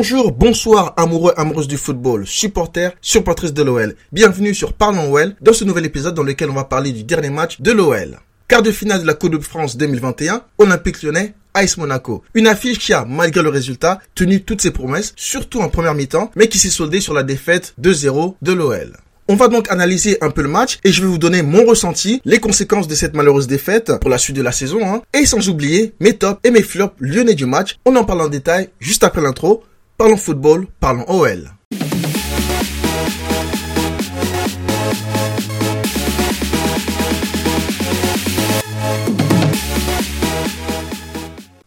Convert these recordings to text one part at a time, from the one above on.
Bonjour, bonsoir, amoureux, amoureuses du football, supporters, supportrices de l'OL. Bienvenue sur Parlons OL dans ce nouvel épisode dans lequel on va parler du dernier match de l'OL. Quart de finale de la Coupe de France 2021, Olympique Lyonnais, Ice Monaco. Une affiche qui a, malgré le résultat, tenu toutes ses promesses, surtout en première mi-temps, mais qui s'est soldée sur la défaite 2-0 de l'OL. On va donc analyser un peu le match et je vais vous donner mon ressenti, les conséquences de cette malheureuse défaite pour la suite de la saison, hein, et sans oublier mes tops et mes flops lyonnais du match. On en parle en détail juste après l'intro. Parlons football, parlons OL.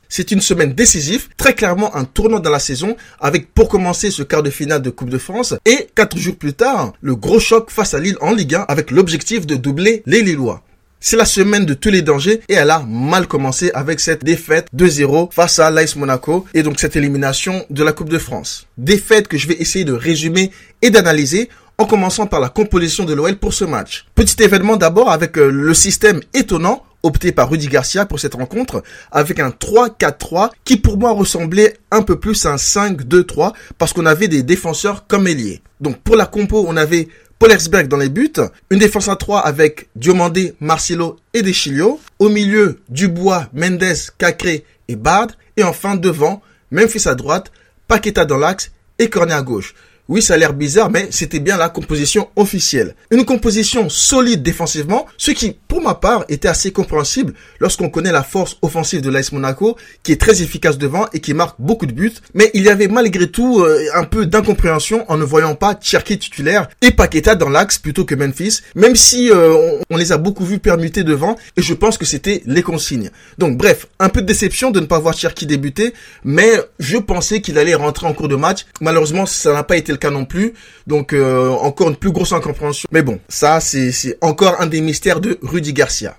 C'est une semaine décisive, très clairement un tournant dans la saison, avec pour commencer ce quart de finale de Coupe de France, et quatre jours plus tard, le gros choc face à Lille en Ligue 1, avec l'objectif de doubler les Lillois. C'est la semaine de tous les dangers et elle a mal commencé avec cette défaite 2-0 face à l'Ice Monaco et donc cette élimination de la Coupe de France. Défaite que je vais essayer de résumer et d'analyser en commençant par la composition de l'OL pour ce match. Petit événement d'abord avec euh, le système étonnant opté par Rudy Garcia pour cette rencontre avec un 3-4-3 qui pour moi ressemblait un peu plus à un 5-2-3 parce qu'on avait des défenseurs comme ailier. Donc pour la compo, on avait Paul dans les buts, une défense à 3 avec Diomandé, Marcelo et Deschilio, au milieu Dubois, Mendes, Cacré et Bard, et enfin devant Memphis à droite, Paqueta dans l'axe et Cornet à gauche. Oui, ça a l'air bizarre, mais c'était bien la composition officielle. Une composition solide défensivement, ce qui, pour ma part, était assez compréhensible lorsqu'on connaît la force offensive de l'AS Monaco, qui est très efficace devant et qui marque beaucoup de buts. Mais il y avait malgré tout euh, un peu d'incompréhension en ne voyant pas Cherki titulaire et Paqueta dans l'axe plutôt que Memphis, même si euh, on, les a beaucoup vus permuter devant et je pense que c'était les consignes. Donc bref, un peu de déception de ne pas voir Cherki débuter, mais je pensais qu'il allait rentrer en cours de match. Malheureusement, ça n'a pas été le cas non plus. Donc euh, encore une plus grosse incompréhension. Mais bon, ça c'est encore un des mystères de Rudy Garcia.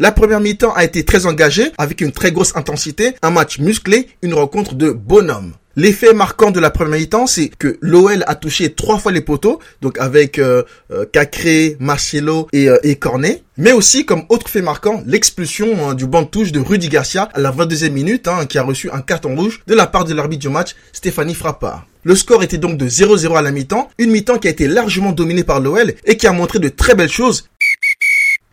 La première mi-temps a été très engagée, avec une très grosse intensité, un match musclé, une rencontre de bonhomme. L'effet marquant de la première mi-temps, c'est que l'OL a touché trois fois les poteaux, donc avec euh, euh Cacré, Marcelo et, euh, et, Cornet. Mais aussi, comme autre fait marquant, l'expulsion hein, du banc de touche de Rudy Garcia à la 22e minute, hein, qui a reçu un carton rouge de la part de l'arbitre du match, Stéphanie Frappard. Le score était donc de 0-0 à la mi-temps, une mi-temps qui a été largement dominée par l'OL et qui a montré de très belles choses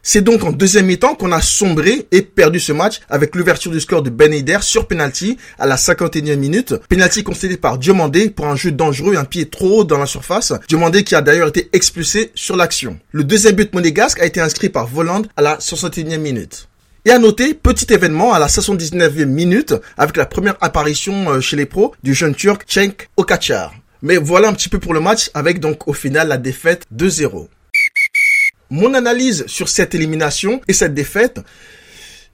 c'est donc en deuxième mi-temps qu'on a sombré et perdu ce match avec l'ouverture du score de Ben Eder sur penalty à la 51e minute. Penalty concédé par Diomandé pour un jeu dangereux, un pied trop haut dans la surface. Diomandé qui a d'ailleurs été expulsé sur l'action. Le deuxième but monégasque a été inscrit par Voland à la 61e minute. Et à noter, petit événement à la 79e minute avec la première apparition euh, chez les pros du jeune turc Cenk Okachar. Mais voilà un petit peu pour le match avec donc au final la défaite 2-0 mon analyse sur cette élimination et cette défaite,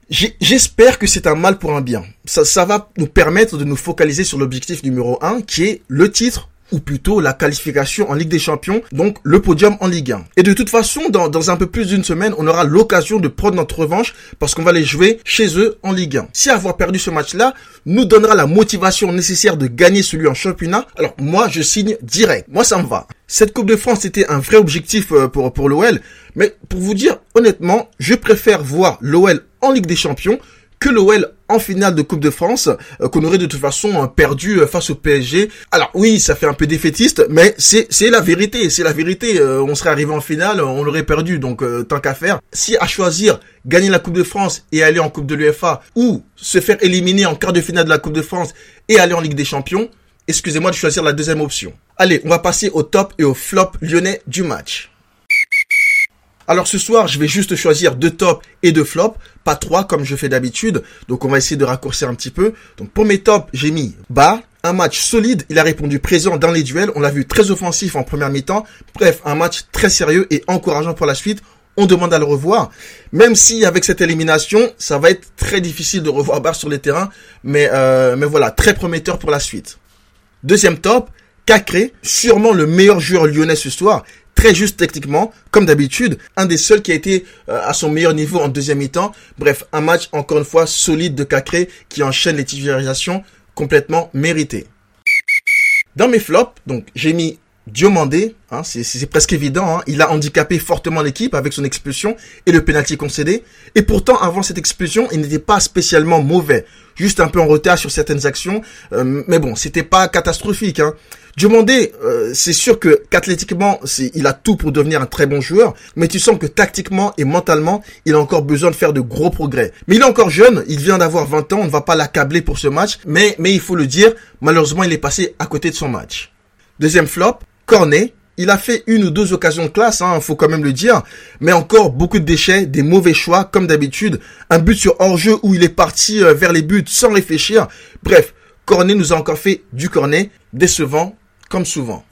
j'espère que c'est un mal pour un bien. Ça, va nous permettre de nous focaliser sur l'objectif numéro un, qui est le titre ou plutôt la qualification en Ligue des Champions, donc le podium en Ligue 1. Et de toute façon, dans, dans un peu plus d'une semaine, on aura l'occasion de prendre notre revanche parce qu'on va les jouer chez eux en Ligue 1. Si avoir perdu ce match-là nous donnera la motivation nécessaire de gagner celui en championnat, alors moi je signe direct. Moi ça me va. Cette Coupe de France était un vrai objectif euh, pour, pour l'OL, mais pour vous dire honnêtement, je préfère voir l'OL en Ligue des Champions que l'OL en finale de Coupe de France, euh, qu'on aurait de toute façon euh, perdu euh, face au PSG. Alors oui, ça fait un peu défaitiste, mais c'est la vérité, c'est la vérité. on serait arrivé en finale, on l'aurait perdu, donc tant qu'à faire. Si à choisir gagner la Coupe de France et aller en Coupe de l'UEFA, ou se faire éliminer en quart de finale de la Coupe de France et aller en Ligue des Champions, excusez-moi de choisir la deuxième option. Allez, on va passer au top et au flop lyonnais du match. Alors ce soir, je vais juste choisir deux tops et deux flops, pas trois comme je fais d'habitude. Donc on va essayer de raccourcir un petit peu. Donc pour mes tops, j'ai mis Bar, un match solide, il a répondu présent dans les duels, on l'a vu très offensif en première mi-temps. Bref, un match très sérieux et encourageant pour la suite. On demande à le revoir, même si avec cette élimination, ça va être très difficile de revoir Bar sur les terrains, mais euh, mais voilà, très prometteur pour la suite. Deuxième top, Cacré, sûrement le meilleur joueur lyonnais ce soir très juste techniquement, comme d'habitude, un des seuls qui a été euh, à son meilleur niveau en deuxième mi-temps. Bref, un match encore une fois solide de Cacré qui enchaîne les titularisations complètement méritées. Dans mes flops, donc j'ai mis Diomandé, hein, c'est presque évident, hein, il a handicapé fortement l'équipe avec son expulsion et le pénalty concédé. Et pourtant, avant cette expulsion, il n'était pas spécialement mauvais, juste un peu en retard sur certaines actions. Euh, mais bon, c'était pas catastrophique. Hein. Diomandé, euh, c'est sûr que qu'athlétiquement, il a tout pour devenir un très bon joueur, mais tu sens que tactiquement et mentalement, il a encore besoin de faire de gros progrès. Mais il est encore jeune, il vient d'avoir 20 ans, on ne va pas l'accabler pour ce match, mais mais il faut le dire, malheureusement, il est passé à côté de son match. Deuxième flop, Cornet, il a fait une ou deux occasions de classe, hein, faut quand même le dire, mais encore beaucoup de déchets, des mauvais choix, comme d'habitude, un but sur hors-jeu où il est parti euh, vers les buts sans réfléchir. Bref, Cornet nous a encore fait du Cornet, décevant, comme souvent.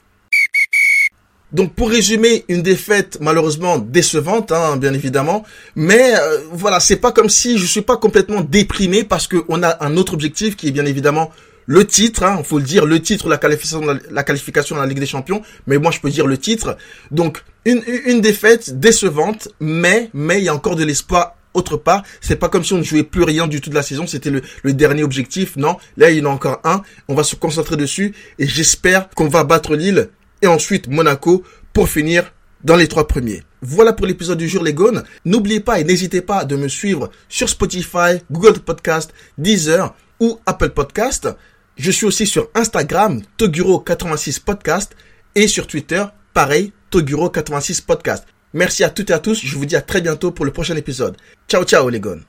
Donc pour résumer, une défaite malheureusement décevante, hein, bien évidemment, mais euh, voilà, c'est pas comme si je suis pas complètement déprimé parce qu'on a un autre objectif qui est bien évidemment le titre, hein, faut le dire, le titre, la qualification, la qualification dans la Ligue des Champions, mais moi je peux dire le titre. Donc une, une défaite décevante, mais mais il y a encore de l'espoir autre part. C'est pas comme si on ne jouait plus rien du tout de la saison, c'était le, le dernier objectif. Non, là il y en a encore un. On va se concentrer dessus et j'espère qu'on va battre Lille et ensuite Monaco pour finir dans les trois premiers. Voilà pour l'épisode du jour les gones. N'oubliez pas et n'hésitez pas de me suivre sur Spotify, Google Podcast, Deezer ou Apple Podcast. Je suis aussi sur Instagram, Toguro86 Podcast, et sur Twitter, pareil, Toguro86 Podcast. Merci à toutes et à tous, je vous dis à très bientôt pour le prochain épisode. Ciao ciao les gars